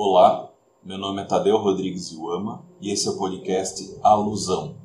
Olá, meu nome é Tadeu Rodrigues Iuama e esse é o podcast Alusão.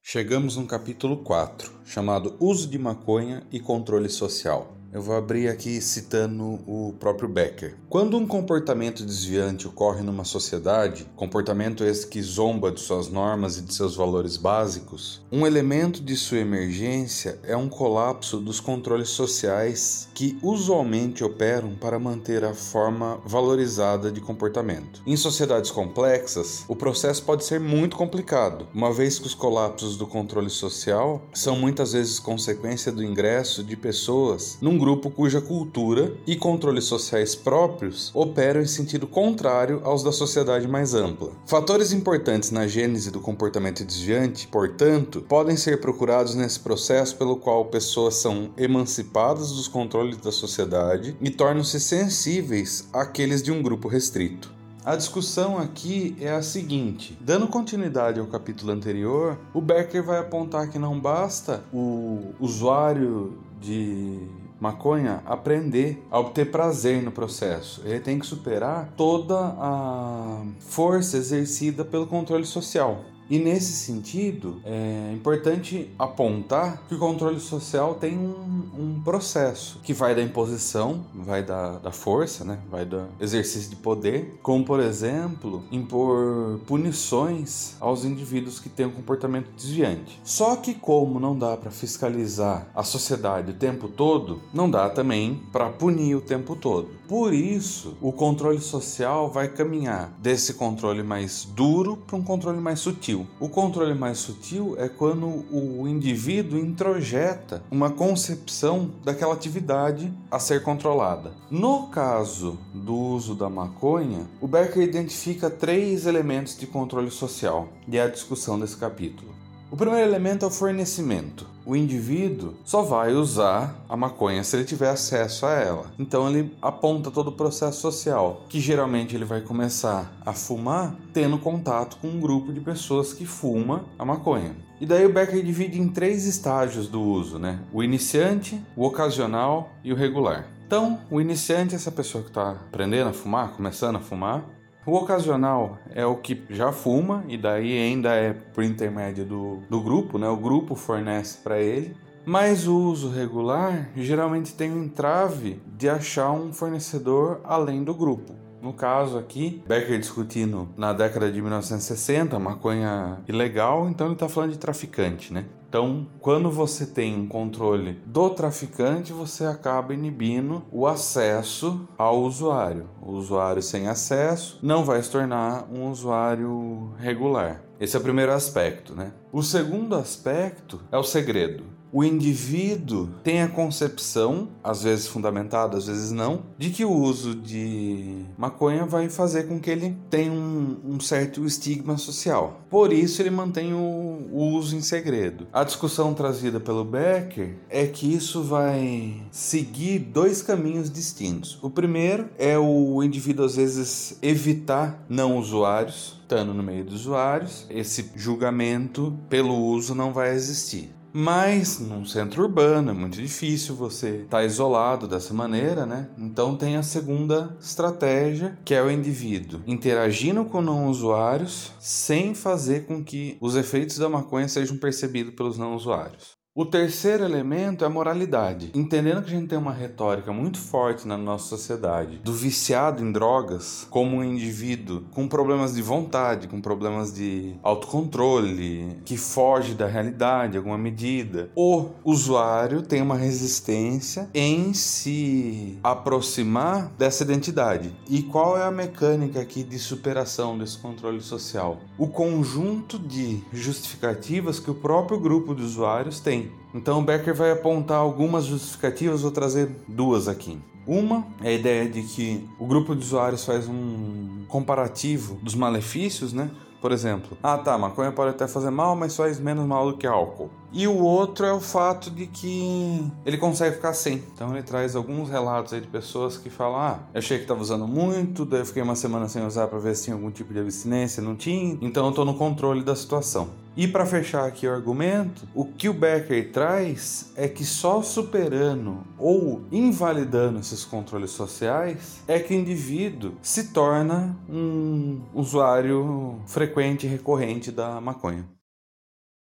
Chegamos no capítulo 4, chamado Uso de Maconha e Controle Social. Eu vou abrir aqui citando o próprio Becker. Quando um comportamento desviante ocorre numa sociedade, comportamento esse que zomba de suas normas e de seus valores básicos, um elemento de sua emergência é um colapso dos controles sociais que usualmente operam para manter a forma valorizada de comportamento. Em sociedades complexas, o processo pode ser muito complicado, uma vez que os colapsos do controle social são muitas vezes consequência do ingresso de pessoas num grupo cuja cultura e controles sociais próprios operam em sentido contrário aos da sociedade mais ampla. Fatores importantes na gênese do comportamento desviante, portanto, podem ser procurados nesse processo pelo qual pessoas são emancipadas dos controles da sociedade e tornam-se sensíveis àqueles de um grupo restrito. A discussão aqui é a seguinte: dando continuidade ao capítulo anterior, o Becker vai apontar que não basta o usuário de maconha aprender a obter prazer no processo. Ele tem que superar toda a força exercida pelo controle social. E nesse sentido, é importante apontar que o controle social tem um, um processo que vai da imposição, vai da, da força, né? vai do exercício de poder, como por exemplo, impor punições aos indivíduos que têm um comportamento desviante. Só que, como não dá para fiscalizar a sociedade o tempo todo, não dá também para punir o tempo todo. Por isso, o controle social vai caminhar desse controle mais duro para um controle mais sutil. O controle mais sutil é quando o indivíduo introjeta uma concepção daquela atividade a ser controlada. No caso do uso da maconha, o Becker identifica três elementos de controle social, e é a discussão desse capítulo. O primeiro elemento é o fornecimento. O indivíduo só vai usar a maconha se ele tiver acesso a ela. Então ele aponta todo o processo social, que geralmente ele vai começar a fumar tendo contato com um grupo de pessoas que fuma a maconha. E daí o Becker divide em três estágios do uso, né? O iniciante, o ocasional e o regular. Então, o iniciante é essa pessoa que está aprendendo a fumar, começando a fumar. O ocasional é o que já fuma e daí ainda é por intermédio do, do grupo, né? O grupo fornece para ele. Mas o uso regular geralmente tem um entrave de achar um fornecedor além do grupo. No caso aqui, Becker discutindo na década de 1960, maconha ilegal, então ele está falando de traficante, né? Então, quando você tem um controle do traficante, você acaba inibindo o acesso ao usuário. O usuário sem acesso não vai se tornar um usuário regular. Esse é o primeiro aspecto, né? O segundo aspecto é o segredo o indivíduo tem a concepção, às vezes fundamentada, às vezes não, de que o uso de maconha vai fazer com que ele tenha um, um certo estigma social. Por isso, ele mantém o, o uso em segredo. A discussão trazida pelo Becker é que isso vai seguir dois caminhos distintos. O primeiro é o indivíduo, às vezes, evitar não usuários, estando no meio dos usuários, esse julgamento pelo uso não vai existir. Mas num centro urbano é muito difícil você estar tá isolado dessa maneira, né? Então tem a segunda estratégia, que é o indivíduo interagindo com não usuários sem fazer com que os efeitos da maconha sejam percebidos pelos não usuários. O terceiro elemento é a moralidade. Entendendo que a gente tem uma retórica muito forte na nossa sociedade do viciado em drogas como um indivíduo com problemas de vontade, com problemas de autocontrole, que foge da realidade em alguma medida. O usuário tem uma resistência em se aproximar dessa identidade. E qual é a mecânica aqui de superação desse controle social? O conjunto de justificativas que o próprio grupo de usuários tem então o Becker vai apontar algumas justificativas, vou trazer duas aqui. Uma é a ideia de que o grupo de usuários faz um comparativo dos malefícios, né? Por exemplo, ah tá, maconha pode até fazer mal, mas faz menos mal do que álcool. E o outro é o fato de que ele consegue ficar sem. Então ele traz alguns relatos aí de pessoas que falam: Ah, achei que estava usando muito, daí eu fiquei uma semana sem usar para ver se tinha algum tipo de abstinência, não tinha. Então eu estou no controle da situação. E para fechar aqui o argumento, o que o Becker traz é que só superando ou invalidando esses controles sociais é que o indivíduo se torna um usuário frequente e recorrente da maconha.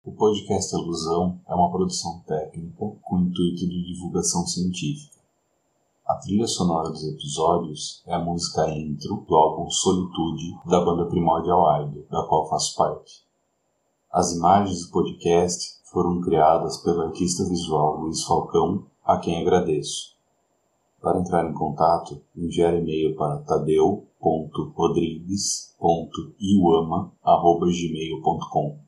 O podcast Alusão é uma produção técnica com intuito de divulgação científica. A trilha sonora dos episódios é a música intro do álbum Solitude da banda Primordial Idol, da qual faço parte. As imagens do podcast foram criadas pelo artista visual Luiz Falcão, a quem agradeço. Para entrar em contato, envie e-mail para tadeu.rodrigues.iuama.gmail.com